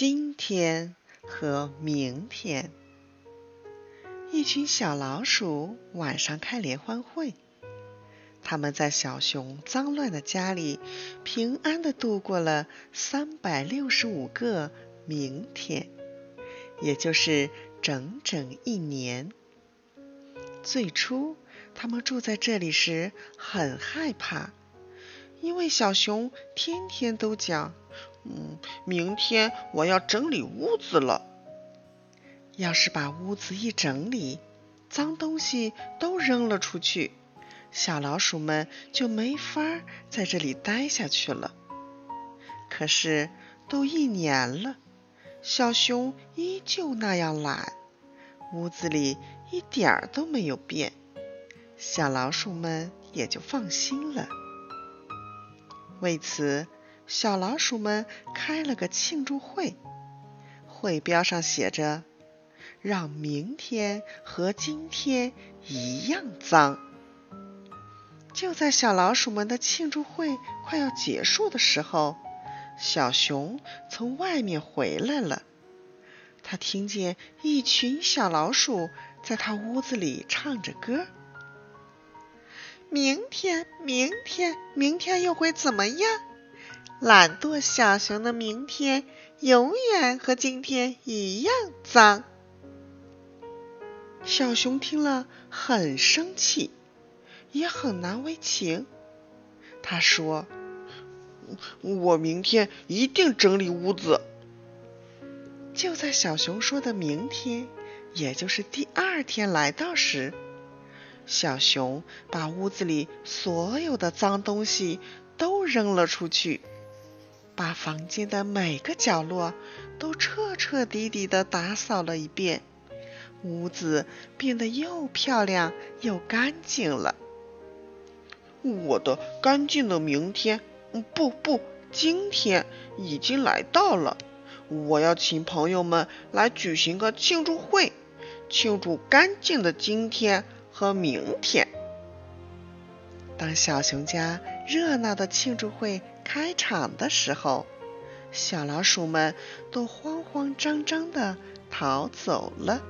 今天和明天。一群小老鼠晚上开联欢会，他们在小熊脏乱的家里平安的度过了三百六十五个明天，也就是整整一年。最初，他们住在这里时很害怕，因为小熊天天都讲：“嗯，明天我要整理屋子了。”要是把屋子一整理，脏东西都扔了出去，小老鼠们就没法在这里待下去了。可是都一年了，小熊依旧那样懒，屋子里一点儿都没有变，小老鼠们也就放心了。为此，小老鼠们开了个庆祝会，会标上写着。让明天和今天一样脏。就在小老鼠们的庆祝会快要结束的时候，小熊从外面回来了。他听见一群小老鼠在他屋子里唱着歌：“明天，明天，明天又会怎么样？懒惰小熊的明天永远和今天一样脏。”小熊听了很生气，也很难为情。他说：“我明天一定整理屋子。”就在小熊说的明天，也就是第二天来到时，小熊把屋子里所有的脏东西都扔了出去，把房间的每个角落都彻彻底底的打扫了一遍。屋子变得又漂亮又干净了。我的干净的明天，不不，今天已经来到了。我要请朋友们来举行个庆祝会，庆祝干净的今天和明天。当小熊家热闹的庆祝会开场的时候，小老鼠们都慌慌张张的逃走了。